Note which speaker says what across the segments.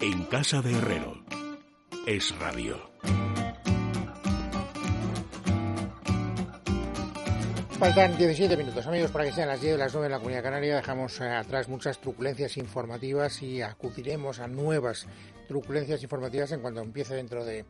Speaker 1: En casa de Herrero. Es radio.
Speaker 2: Faltan 17 minutos, amigos, para que sean las 10 de las 9 en la Comunidad Canaria. Dejamos eh, atrás muchas truculencias informativas y acudiremos a nuevas truculencias informativas en cuanto empiece dentro de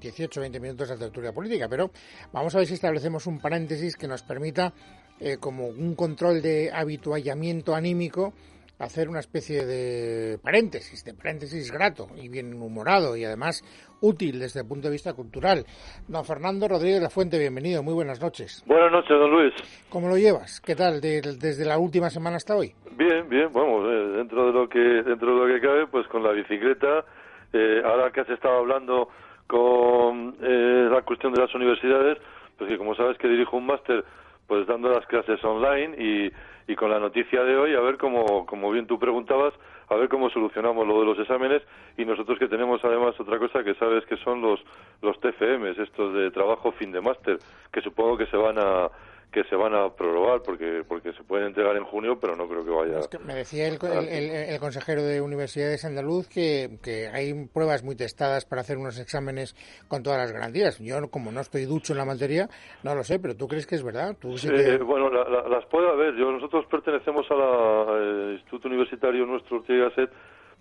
Speaker 2: 18 o 20 minutos la tertulia política. Pero vamos a ver si establecemos un paréntesis que nos permita, eh, como un control de habituallamiento anímico, hacer una especie de paréntesis, de paréntesis grato y bien humorado y además útil desde el punto de vista cultural. Don Fernando Rodríguez de la Fuente, bienvenido, muy buenas noches.
Speaker 3: Buenas noches, don Luis.
Speaker 2: ¿Cómo lo llevas? ¿Qué tal desde la última semana hasta hoy?
Speaker 3: Bien, bien, vamos, eh, dentro de lo que dentro de lo que cabe, pues con la bicicleta, eh, ahora que has estado hablando con eh, la cuestión de las universidades, pues que como sabes que dirijo un máster, pues dando las clases online y y con la noticia de hoy a ver cómo, como bien tú preguntabas, a ver cómo solucionamos lo de los exámenes. Y nosotros que tenemos además otra cosa que sabes que son los los TFMs, estos de trabajo fin de máster, que supongo que se van a que se van a prorrogar porque porque se pueden entregar en junio, pero no creo que vaya.
Speaker 2: me decía el, el, consejero de Universidades Andaluz que, que hay pruebas muy testadas para hacer unos exámenes con todas las garantías. Yo, como no estoy ducho en la materia, no lo sé, pero ¿tú crees que es verdad? ¿Tú
Speaker 3: Bueno, las puedo haber. Yo, nosotros pertenecemos al Instituto Universitario nuestro Ortega Gasset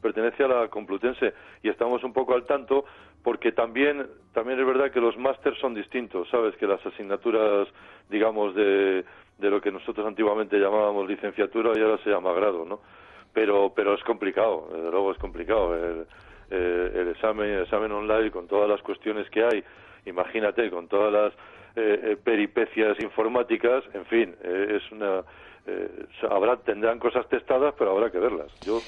Speaker 3: pertenece a la Complutense y estamos un poco al tanto porque también también es verdad que los másters son distintos, sabes que las asignaturas digamos de, de lo que nosotros antiguamente llamábamos licenciatura y ahora se llama grado, ¿no? Pero pero es complicado, desde luego es complicado el, eh, el examen el examen online con todas las cuestiones que hay, imagínate con todas las eh, eh, peripecias informáticas, en fin, es una eh, habrá tendrán cosas testadas, pero habrá que verlas. Yo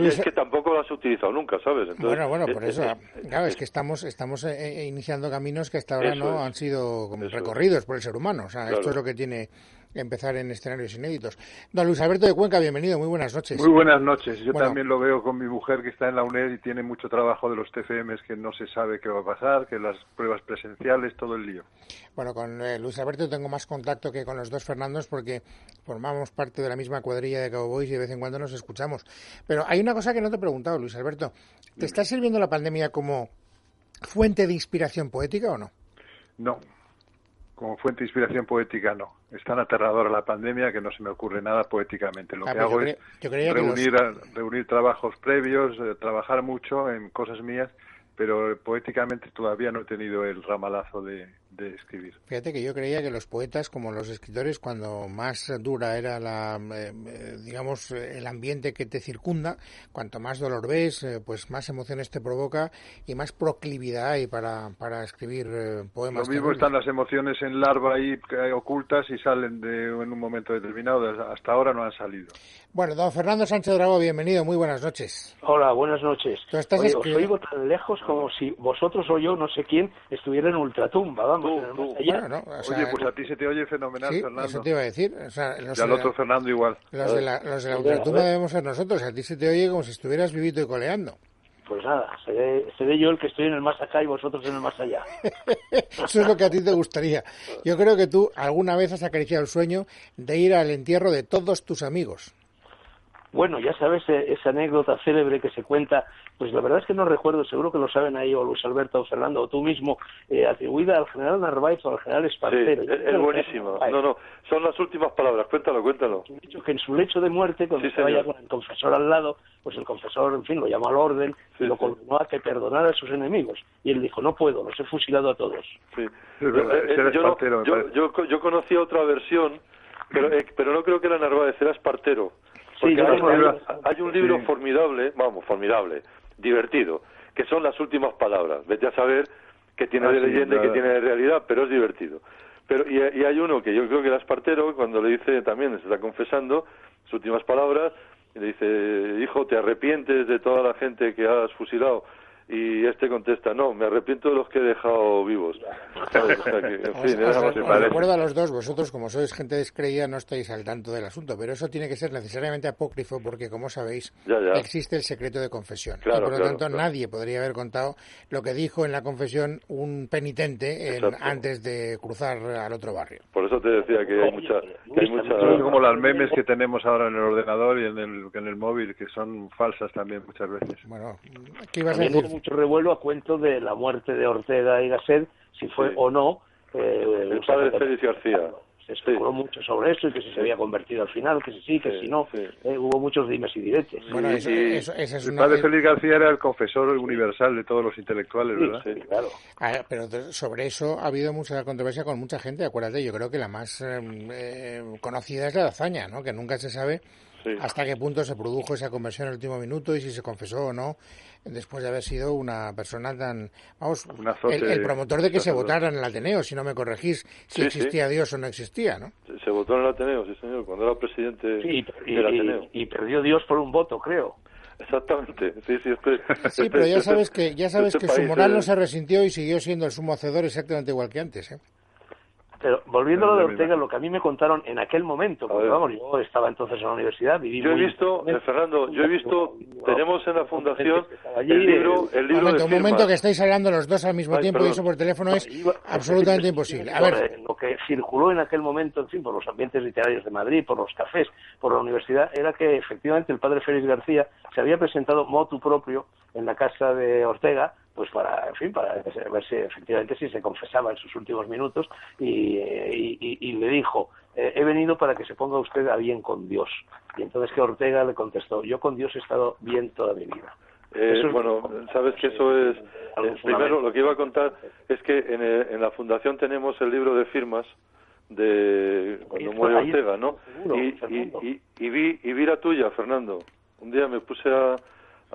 Speaker 3: es que tampoco las he utilizado nunca, ¿sabes?
Speaker 2: bueno, bueno, por eh, eso, eh, claro, es que estamos estamos iniciando caminos que hasta ahora no han sido recorridos por el ser humano. O sea, esto es lo que tiene empezar en escenarios inéditos. Don Luis Alberto de Cuenca, bienvenido, muy buenas noches.
Speaker 4: Muy buenas noches. Yo también lo veo con mi mujer que está en la UNED y tiene mucho trabajo de los TFMs que no se sabe qué va a pasar, que las pruebas presenciales, todo el lío.
Speaker 2: Bueno, con eh, Luis Alberto tengo más contacto que con los dos Fernandos porque formamos parte de la misma cuadrilla de Cowboys y de vez en cuando nos escuchamos. Pero hay una cosa que no te he preguntado, Luis Alberto. ¿Te está sirviendo la pandemia como fuente de inspiración poética o no?
Speaker 4: No, como fuente de inspiración poética no. Es tan aterradora la pandemia que no se me ocurre nada poéticamente. Lo ah, que hago es reunir, reunir trabajos previos, eh, trabajar mucho en cosas mías, pero poéticamente todavía no he tenido el ramalazo de, de escribir.
Speaker 2: Fíjate que yo creía que los poetas, como los escritores, cuando más dura era la, eh, eh, digamos, el ambiente que te circunda, cuanto más dolor ves, eh, pues más emociones te provoca y más proclividad hay para, para escribir poemas.
Speaker 4: Lo mismo están las emociones en larva ahí ocultas y salen de, en un momento determinado. Hasta ahora no han salido.
Speaker 2: Bueno, don Fernando Sánchez Drago, bienvenido, muy buenas noches.
Speaker 5: Hola, buenas noches. os oigo tan lejos como si vosotros o yo, no sé quién, estuviera en ultratumba, vamos.
Speaker 4: Oye, pues a ti se te oye fenomenal, Fernando.
Speaker 2: Eso te iba a decir.
Speaker 4: y al otro Fernando igual.
Speaker 2: Los de la, los de la ultratumba debemos ser nosotros. A ti se te oye como si estuvieras vivito y coleando.
Speaker 5: Pues nada, seré, yo el que estoy en el más acá y vosotros en el más allá.
Speaker 2: Eso es lo que a ti te gustaría. Yo creo que tú alguna vez has acariciado el sueño de ir al entierro de todos tus amigos.
Speaker 5: Bueno, ya sabes eh, esa anécdota célebre que se cuenta, pues la verdad es que no recuerdo, seguro que lo saben ahí o Luis Alberto o Fernando o tú mismo, eh, atribuida al general Narváez o al general Espartero.
Speaker 3: Sí, es, buenísimo. No, no, son las últimas palabras, cuéntalo, cuéntalo.
Speaker 5: Dicho que en su lecho de muerte, cuando estaba ya con el confesor al lado, pues el confesor, en fin, lo llamó al orden y lo condenó a que perdonara a sus enemigos. Y él dijo, no puedo, los he fusilado a todos.
Speaker 3: Sí, eh, yo, yo, yo, conocí otra versión, pero, pero no creo que era Narváez, era Espartero hay, un libro formidable, vamos, formidable, divertido, que son las últimas palabras. Vete a saber qué tiene ah, de leyenda y qué tiene de realidad, pero es divertido. Pero y, hay uno que yo creo que era Espartero, cuando le dice también, se está confesando sus últimas palabras, y le dice, hijo, ¿te arrepientes de toda la gente que has fusilado y este contesta, no, me arrepiento de los que he dejado vivos.
Speaker 2: recuerdo a los dos, vosotros como sois gente descreída no estáis al tanto del asunto, pero eso tiene que ser necesariamente apócrifo porque, como sabéis, existe el secreto de confesión. y por lo tanto nadie podría haber contado lo que dijo en la confesión un penitente antes de cruzar al otro barrio.
Speaker 3: Por eso te decía que hay mucha... hay
Speaker 4: mucha... como las memes que tenemos ahora en el ordenador y en el, en el móvil, que son falsas también muchas veces.
Speaker 2: Bueno, ¿qué ibas a decir?
Speaker 5: Mucho revuelo a cuento de la muerte de Ortega y Gasset, si fue o no.
Speaker 3: Eh, el padre Félix García.
Speaker 5: Se especuló mucho sobre eso y que si se había convertido al final, que si sí, que si no. Eh, hubo muchos dimes y diretes.
Speaker 2: Bueno, eso, es
Speaker 4: el padre Félix García era el confesor universal de todos los intelectuales, ¿verdad?
Speaker 5: Sí, claro.
Speaker 2: Ah, pero sobre eso ha habido mucha controversia con mucha gente. Acuérdate, yo creo que la más em, eh, conocida es la de Azaña, ¿no? Que nunca se sabe hasta qué punto se produjo esa conversión en el último minuto y si se confesó o no después de haber sido una persona tan vamos el, promotor de que se votara en el Ateneo si no me corregís si existía Dios o no existía no
Speaker 3: se votó en el Ateneo sí señor cuando era presidente del Ateneo.
Speaker 5: y, perdió Dios por un voto creo.
Speaker 3: Exactamente, sí, sí, este,
Speaker 2: sí
Speaker 3: este,
Speaker 2: pero ya este sabes que ya sabes que su moral no se resintió y siguió siendo el sumo hacedor exactamente igual que antes, ¿eh?
Speaker 5: Pero volviendo a lo de Ortega, lo que a mí me contaron en aquel momento, porque vamos, yo estaba entonces en la universidad, viví
Speaker 3: Yo he visto, eh, Fernando, yo he visto, tenemos en la fundación el libro, el libro
Speaker 2: de Un momento que estáis hablando los dos al mismo tiempo y eso por teléfono es absolutamente imposible. A ver.
Speaker 5: Lo que circuló en aquel momento, en fin, por los ambientes literarios de Madrid, por los cafés, por la universidad, era que efectivamente el padre Félix García se había presentado motu propio en la casa de Ortega pues para, en fin, para ver si efectivamente si se confesaba en sus últimos minutos y, y, le dijo, eh, he venido para que se ponga usted a bien con Dios. Y entonces que Ortega le contestó, yo con Dios he estado bien toda mi vida.
Speaker 3: Eh, bueno, sabes que eso es, eh, primero lo que iba a contar es que en, en, la fundación tenemos el libro de firmas de cuando muere Ortega, ¿no? y, y, y, vi, y vi la tuya, Fernando. Un día me puse a,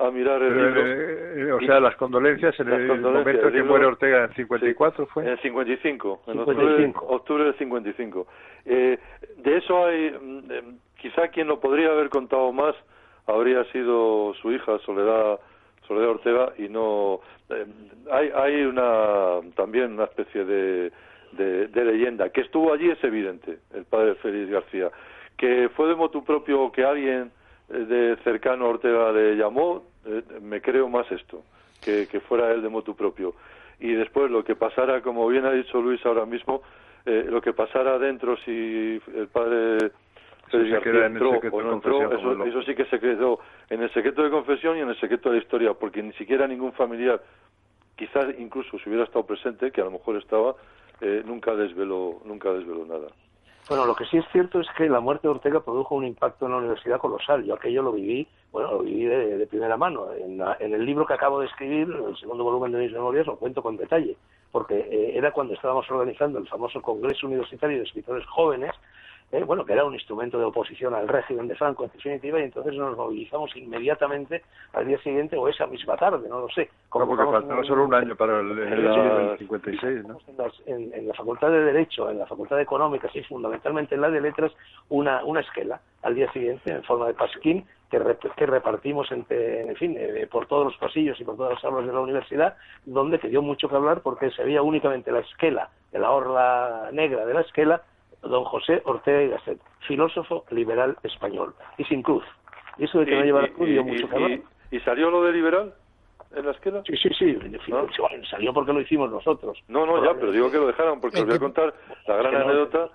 Speaker 3: a mirar el libro.
Speaker 4: Eh, eh, o sea, las condolencias en el, momento en que muere Ortega en 54 fue.
Speaker 3: En el 55, en octubre, octubre del 55. Eh, de eso hay, mm, eh, quizá quien lo podría haber contado más habría sido su hija Soledad Soledad Ortega y no hay hay una también una especie de, de, de leyenda que estuvo allí es evidente el padre Félix García que fue de motu propio que alguien de cercano Ortega le llamó, eh, me creo más esto, que, que, fuera él de motu propio. Y después lo que pasara, como bien ha dicho Luis ahora mismo, eh, lo que pasara adentro, si el padre entró o no entró, eso, eso, sí que se quedó en el secreto de confesión y en el secreto de la historia, porque ni siquiera ningún familiar, quizás incluso si hubiera estado presente, que a lo mejor estaba, eh, nunca desveló, nunca desveló nada.
Speaker 5: Bueno, lo que sí es cierto es que la muerte de Ortega produjo un impacto en la universidad colosal. Yo aquello lo viví, bueno, lo viví de, primera mano. En, el libro que acabo de escribir, el segundo volumen de mis memorias, lo cuento con detalle, porque eh, era cuando estábamos organizando el famoso Congreso Universitario de Escritores Jóvenes, eh, bueno, que era un instrumento de oposición al régimen de Franco en definitiva, y entonces nos movilizamos inmediatamente al día siguiente o esa misma tarde, no lo sé.
Speaker 4: No, porque faltaba solo un año para el, 56, ¿no?
Speaker 5: En, la Facultad de Derecho, en la Facultad de Económicas y fundamentalmente en la de Letras, una, una esquela al día siguiente en forma de pasquín que, que repartimos entre, en fin, eh, por todos los pasillos y por todas las aulas de la universidad, donde que dio mucho que hablar porque se veía únicamente la esquela de la orla negra de la esquela don José Ortega y Gasset, filósofo liberal español, y sin cruz. Y eso de que no llevar cruz dio mucho calor.
Speaker 3: ¿Y salió lo de liberal? en la esquela?
Speaker 5: Sí, sí, sí, salió porque lo hicimos nosotros.
Speaker 3: No, no, ya, pero digo que lo dejaron porque os voy a contar la gran anécdota.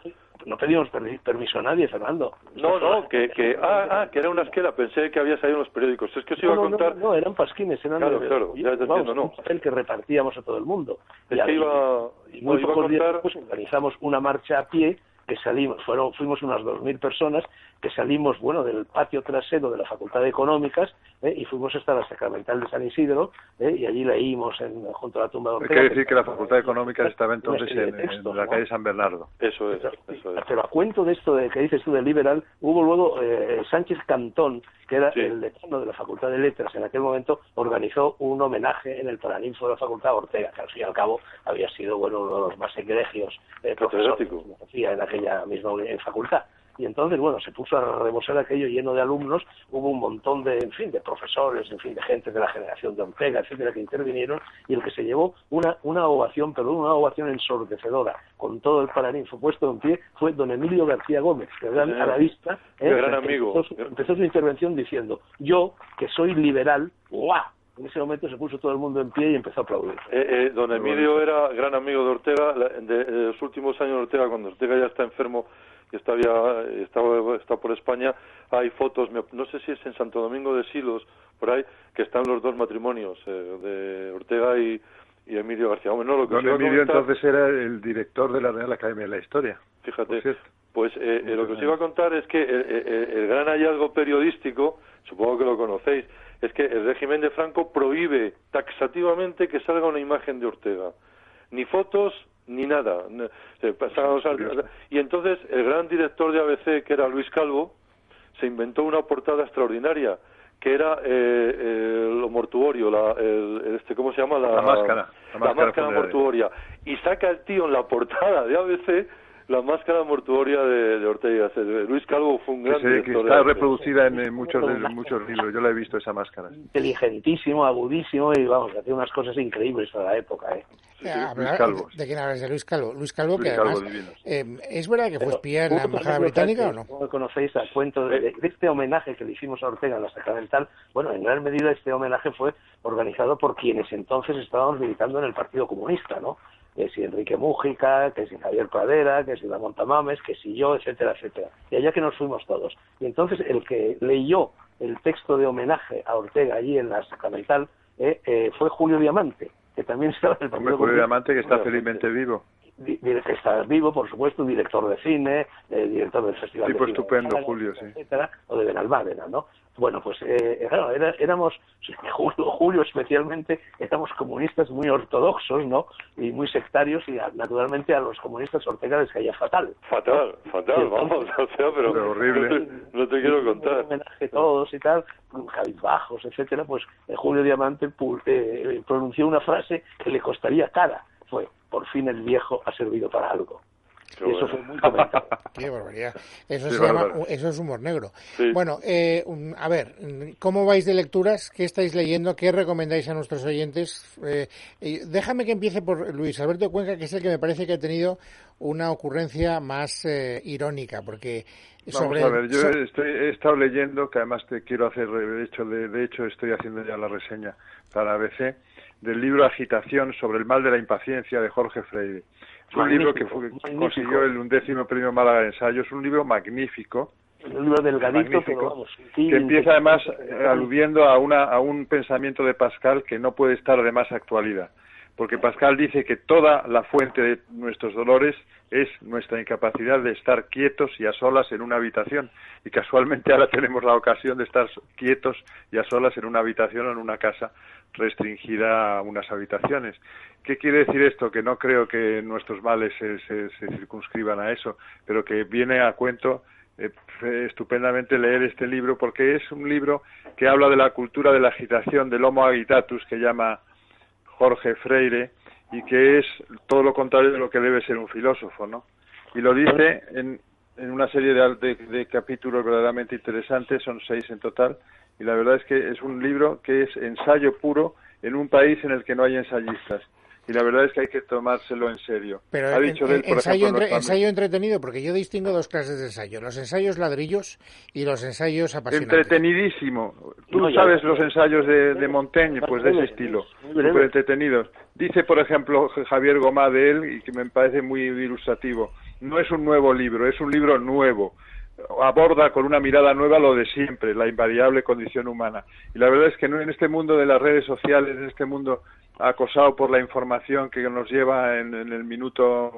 Speaker 5: No pedimos permiso a nadie, Fernando.
Speaker 3: No, no, que, que, ah, ah, que era una esquela, pensé que había salido en los periódicos. Es que os iba a contar.
Speaker 5: No, eran pasquines, eran
Speaker 3: claro, claro, ya te entiendo, no.
Speaker 5: un papel que repartíamos a todo el mundo.
Speaker 3: Es que iba,
Speaker 5: y muy pocos días después organizamos una marcha a pie que salimos, fueron, fuimos unas 2.000 personas que salimos, bueno, del patio trasero de la Facultad de Económicas ¿eh? y fuimos hasta la Sacramental de San Isidro ¿eh? y allí leímos en, junto a la tumba de Ortega.
Speaker 4: Hay que decir que la Facultad de Económicas estaba entonces en, la calle San Bernardo.
Speaker 3: Eso es,
Speaker 5: Pero a cuento de esto de que dices tú del liberal, hubo luego eh, Sánchez Cantón, que era el decano de la Facultad de Letras en aquel momento, organizó un homenaje en el Paraninfo de la Facultad Ortega, que al fin y al cabo había sido bueno uno de los más egregios eh, profesores de en aquella misma facultad y entonces, bueno, se puso a rebosar aquello lleno de alumnos, hubo un montón de, en fin, de profesores, en fin, de gente de la generación de Ortega, etcétera, que intervinieron, y el que se llevó una, una ovación, perdón, una ovación ensordecedora, con todo el paraninfo puesto en pie, fue don Emilio García Gómez, que gran arabista,
Speaker 3: ¿eh? gran amigo.
Speaker 5: Empezó, empezó su intervención diciendo, yo, que soy liberal, ¡guau! En ese momento se puso todo el mundo en pie y empezó a aplaudir.
Speaker 3: Eh, eh, don Emilio era gran amigo de Ortega. de, los últimos años de Ortega, cuando Ortega ya está enfermo y está, está por España, hay fotos, no sé si es en Santo Domingo de Silos, por ahí, que están los dos matrimonios eh, de Ortega y, Emilio García
Speaker 4: Bueno, lo que Don Emilio entonces era el director de la Real Academia de la Historia.
Speaker 3: Fíjate, pues eh, lo que os iba a contar es que el gran hallazgo periodístico, supongo que lo conocéis, es que el régimen de Franco prohíbe taxativamente que salga una imagen de Ortega. Ni fotos ni nada. Y entonces el gran director de ABC, que era Luis Calvo, se inventó una portada extraordinaria, que era eh, lo mortuorio, la, este, ¿cómo se llama?
Speaker 4: La, máscara.
Speaker 3: La máscara mortuoria. Y saca el tío en la portada de ABC la máscara mortuoria de, Ortega. Luis Calvo fue un gran
Speaker 4: que, que está reproducida en, muchos muchos libros. Yo la he visto esa máscara.
Speaker 5: Inteligentísimo, agudísimo y vamos, hacía unas cosas increíbles para la época. ¿eh?
Speaker 2: Luis Calvo. ¿De quién hablas? De Luis Calvo. Luis Calvo, que además. Eh, ¿Es verdad que fue espía en la embajada británica o no?
Speaker 5: ¿Cómo conocéis al cuento de, este homenaje que le hicimos a Ortega en la Sacramental? Bueno, en gran medida este homenaje fue organizado por quienes entonces estábamos militando en el Partido Comunista, ¿no? Que si Enrique Mújica, que si Javier Pradera, que si la Montamames, que si yo, etcétera, etcétera. Y allá que nos fuimos todos. Y entonces el que leyó el texto de homenaje a Ortega allí en la Sacramental eh, eh, fue Julio Diamante, que también estaba en el
Speaker 4: Julio Diamante que está felizmente vivo.
Speaker 5: Que está vivo, por supuesto, director de cine, eh, director del Festival
Speaker 4: tipo
Speaker 5: de
Speaker 4: Cine estupendo, Julio, sí.
Speaker 5: etcétera, o de Benalmádena, ¿no? Bueno, pues eh, claro, éramos, Julio, Julio especialmente, éramos comunistas muy ortodoxos, ¿no? Y muy sectarios y naturalmente a los comunistas Ortega les caía fatal.
Speaker 3: Fatal, fatal, vamos, o sea, pero,
Speaker 4: horrible.
Speaker 3: No te, quiero contar.
Speaker 5: homenaje todos y tal, bajos, etcétera, pues eh, Julio Diamante eh, pronunció una frase que le costaría cara. Fue, por fin el viejo ha servido para algo eso fue muy comentado.
Speaker 2: Qué barbaridad. Eso, se llama, eso es humor negro. Bueno, eh, a ver, ¿cómo vais de lecturas? ¿Qué estáis leyendo? ¿Qué recomendáis a nuestros oyentes? Eh, déjame que empiece por Luis Alberto Cuenca, que es el que me parece que ha tenido una ocurrencia más eh, irónica, porque
Speaker 4: sobre Vamos a ver, yo estoy, he estado leyendo, que además te quiero hacer, de hecho, de, de hecho estoy haciendo ya la reseña para ABC, del libro Agitación sobre el mal de la impaciencia de Jorge Freire. Es un libro que, consiguió el undécimo premio Málaga de ensayo. Es un libro magnífico.
Speaker 5: Un libro delgadito,
Speaker 4: que empieza además aludiendo a, una, a un pensamiento de Pascal que no puede estar de más actualidad. Porque Pascal dice que toda la fuente de nuestros dolores es nuestra incapacidad de estar quietos y a solas en una habitación. Y casualmente ahora tenemos la ocasión de estar quietos y a solas en una habitación o en una casa restringida a unas habitaciones. ¿Qué quiere decir esto? Que no creo que nuestros males se, se, circunscriban a eso, pero que viene a cuento eh, estupendamente leer este libro porque es un libro que habla de la cultura de la agitación, del homo agitatus que llama Jorge Freire y que es todo lo contrario de lo que debe ser un filósofo, ¿no? Y lo dice en, en una serie de, de, capítulos verdaderamente interesantes, son seis en total, y la verdad es que es un libro que es ensayo puro en un país en el que no hay ensayistas y la verdad es que hay que tomárselo en serio.
Speaker 2: Pero ha dicho ensayo, ensayo entretenido, porque yo distingo dos clases de ensayo, los ensayos ladrillos y los ensayos apasionantes.
Speaker 4: Entretenidísimo. Tú sabes los ensayos de, de Montaigne, pues de ese estilo, súper entretenidos. Dice, por ejemplo, Javier Gomá de él, y que me parece muy ilustrativo, no es un nuevo libro, es un libro nuevo aborda con una mirada nueva lo de siempre, la invariable condición humana. Y la verdad es que en este mundo de las redes sociales, en este mundo acosado por la información que nos lleva en, el minuto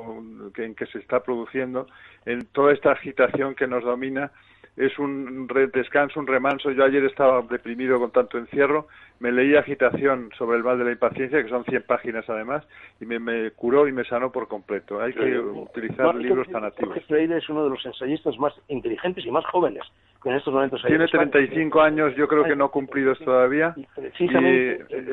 Speaker 4: en que se está produciendo, en toda esta agitación que nos domina, es un descanso, un remanso. Yo ayer estaba deprimido con tanto encierro, me leí Agitación sobre el mal de la impaciencia, que son 100 páginas además, y me, curó y me sanó por completo. Hay que utilizar libros tan activos.
Speaker 5: Freire es uno de los ensayistas más inteligentes y más jóvenes que en estos momentos
Speaker 4: Tiene 35 años, yo creo que no cumplidos todavía. Y,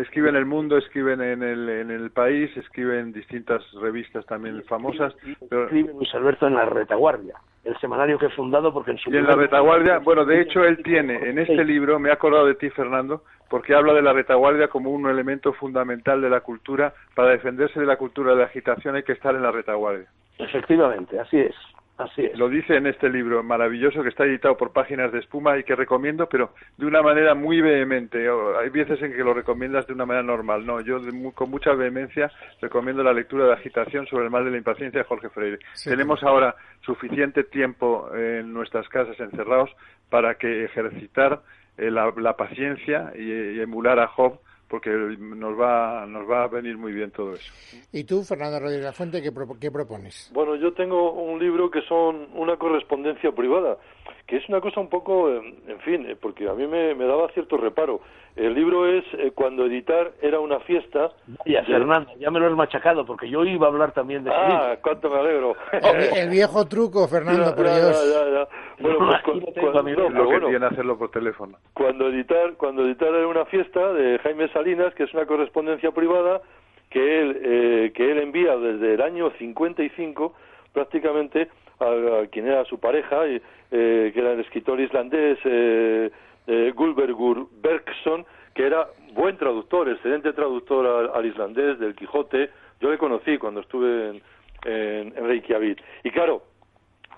Speaker 4: escribe en El Mundo, escribe en el, en el País, escribe en distintas revistas también famosas.
Speaker 5: Escribe Luis Alberto en La Retaguardia el semanario que he fundado porque en su
Speaker 4: y en la retaguardia bueno de hecho él tiene en este libro me he acordado de ti Fernando porque habla de la retaguardia como un elemento fundamental de la cultura. Para defenderse de la cultura de la agitación hay que estar en la retaguardia.
Speaker 5: Efectivamente así es Así
Speaker 4: Lo dice en este libro maravilloso que está editado por Páginas de Espuma y que recomiendo, pero de una manera muy vehemente. Hay veces en que lo recomiendas de una manera normal. No, yo con mucha vehemencia recomiendo la lectura de Agitación sobre el mal de la impaciencia de Jorge Freire. Tenemos ahora suficiente tiempo en nuestras casas encerrados para que ejercitar eh, la, paciencia y emular a Job porque nos va, nos va a venir muy bien todo eso.
Speaker 2: ¿Y tú, Fernando Rodríguez La Fuente, qué, qué propones?
Speaker 3: Bueno, yo tengo un libro que son una correspondencia privada, que es una cosa un poco, en fin, eh, porque a mí me, me daba cierto reparo. El libro es eh, Cuando editar era una fiesta.
Speaker 5: Ya, Fernando, ya me lo has machacado, porque yo iba a hablar también de
Speaker 3: Ah, cuánto me alegro.
Speaker 2: el, viejo truco, Fernando, por Dios.
Speaker 3: Ya, ya, bueno, pues
Speaker 4: cuando, lo que tiene hacerlo por teléfono.
Speaker 3: Cuando editar, cuando editar era una fiesta de Jaime Salinas, que es una correspondencia privada que él, eh, que él envía desde el año 55 prácticamente a, quien era su pareja, y, eh, que era el escritor islandés eh, eh, Gulbergur Bergson, que era buen traductor, excelente traductor al, islandés del Quijote. Yo le conocí cuando estuve en, en, Reykjavik. Y claro,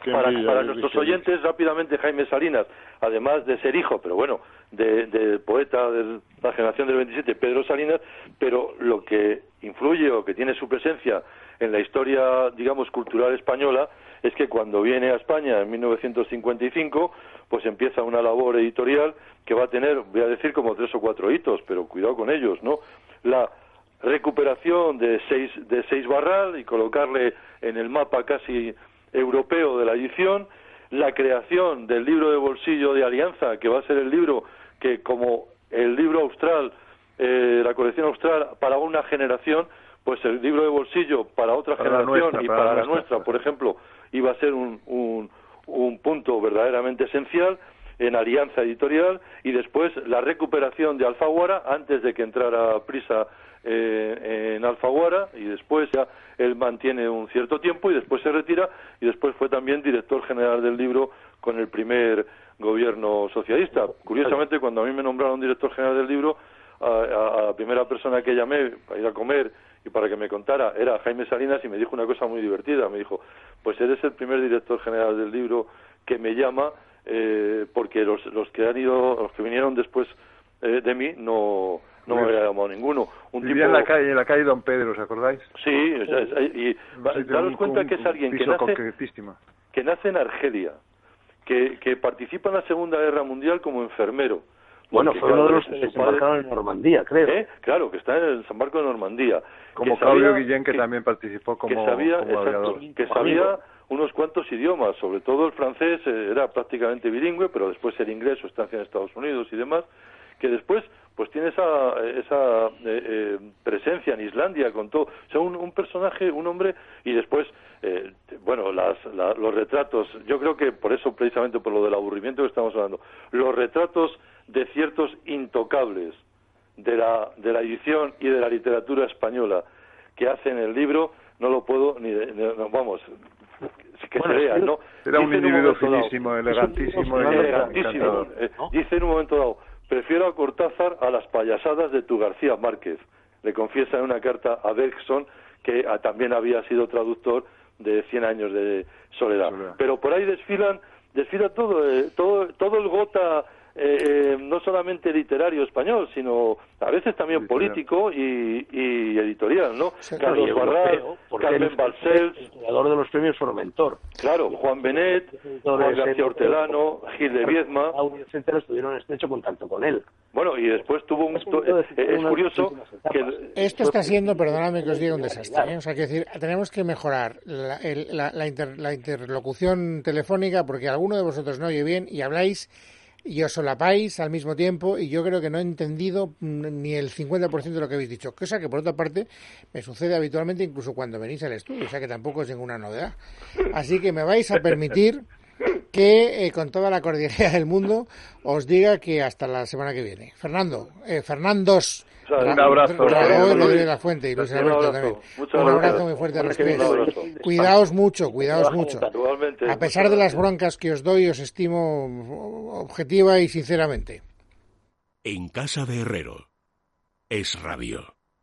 Speaker 3: para, para nuestros oyentes, rápidamente, Jaime Salinas, además de ser hijo, pero bueno, del de poeta de la generación del 27, Pedro Salinas, pero lo que influye o que tiene su presencia en la historia, digamos, cultural española es que cuando viene a España en 1955, pues empieza una labor editorial que va a tener, voy a decir, como tres o cuatro hitos, pero cuidado con ellos, ¿no? La recuperación de seis, de seis barral y colocarle en el mapa casi europeo de la edición, la creación del libro de bolsillo de Alianza, que va a ser el libro que como el libro austral, eh, la colección austral para una generación, pues el libro de bolsillo para otra generación y para, la nuestra, por ejemplo, iba a ser un, un, un punto verdaderamente esencial en Alianza Editorial y después la recuperación de Alfaguara antes de que entrara Prisa eh, en Alfaguara y después ya él mantiene un cierto tiempo y después se retira y después fue también director general del libro con el primer gobierno socialista. Curiosamente, cuando a mí me nombraron director general del libro, a, a la primera persona que llamé para ir a comer y para que me contara era Jaime Salinas y me dijo una cosa muy divertida. Me dijo, pues eres el primer director general del libro que me llama eh, porque los, los que han ido, los que vinieron después eh, de mí no no me había llamado ninguno.
Speaker 4: Un Vivía en la calle, en la calle Don Pedro, ¿os acordáis?
Speaker 3: Sí, y daros cuenta que es alguien que nace, que nace en Argelia, que, que participa en la Segunda Guerra Mundial como enfermero,
Speaker 5: bueno, fue uno de los que desembarcaron en Normandía, creo.
Speaker 3: ¿Eh? Claro, que está en el desembarco de Normandía.
Speaker 4: Como Claudio Guillén, que, también participó como,
Speaker 3: que sabía, que sabía unos cuantos idiomas, sobre todo el francés, eh, era prácticamente bilingüe, pero después el inglés, su estancia en Estados Unidos y demás, que después pues tiene esa, esa eh, eh, presencia en Islandia con todo. O sea, un, un personaje, un hombre, y después, eh, bueno, las, los retratos, yo creo que por eso, precisamente por lo del aburrimiento que estamos hablando, los retratos de ciertos intocables de la, de la edición y de la literatura española que hacen el libro, no lo puedo ni, vamos, que se vea, ¿no?
Speaker 4: Era un individuo finísimo, elegantísimo, elegantísimo.
Speaker 3: Dice en un momento dado, Prefiero a Cortázar a las payasadas de tu García Márquez. Le confiesa en una carta a Bergson, que ah, también había sido traductor de Cien años de soledad. Pero por ahí desfilan, desfila todo, eh, todo, todo el gota eh, no solamente literario español, sino a veces también político y, editorial, ¿no? Carlos Barral, Carmen Balcells,
Speaker 5: el creador de los premios Formentor.
Speaker 3: Claro, Juan Benet, Juan García Hortelano, Gil de Viedma.
Speaker 5: etcétera, estuvieron en estrecho contacto con él.
Speaker 3: Bueno, y después tuvo un... Eh, es curioso que...
Speaker 2: Esto está siendo, perdóname que os diga, un desastre. ¿eh? O sea, que decir, tenemos que mejorar la, la, la interlocución telefónica porque alguno de vosotros no oye bien y habláis y os solapáis al mismo tiempo y yo creo que no he entendido ni el 50% de lo que habéis dicho, cosa que por otra parte me sucede habitualmente incluso cuando venís al estudio, o sea que tampoco es ninguna novedad. Así que me vais a permitir que eh, con toda la cordialidad del mundo os diga que hasta la semana que viene. Fernando, eh, Fernandos.
Speaker 4: Un abrazo.
Speaker 2: Rodríguez La Fuente y Luis Alberto también. Un abrazo muy fuerte a los Cuidaos mucho, cuidaos mucho. A pesar de las broncas que os doy, os estimo objetiva y sinceramente.
Speaker 1: En casa de Herrero es radio.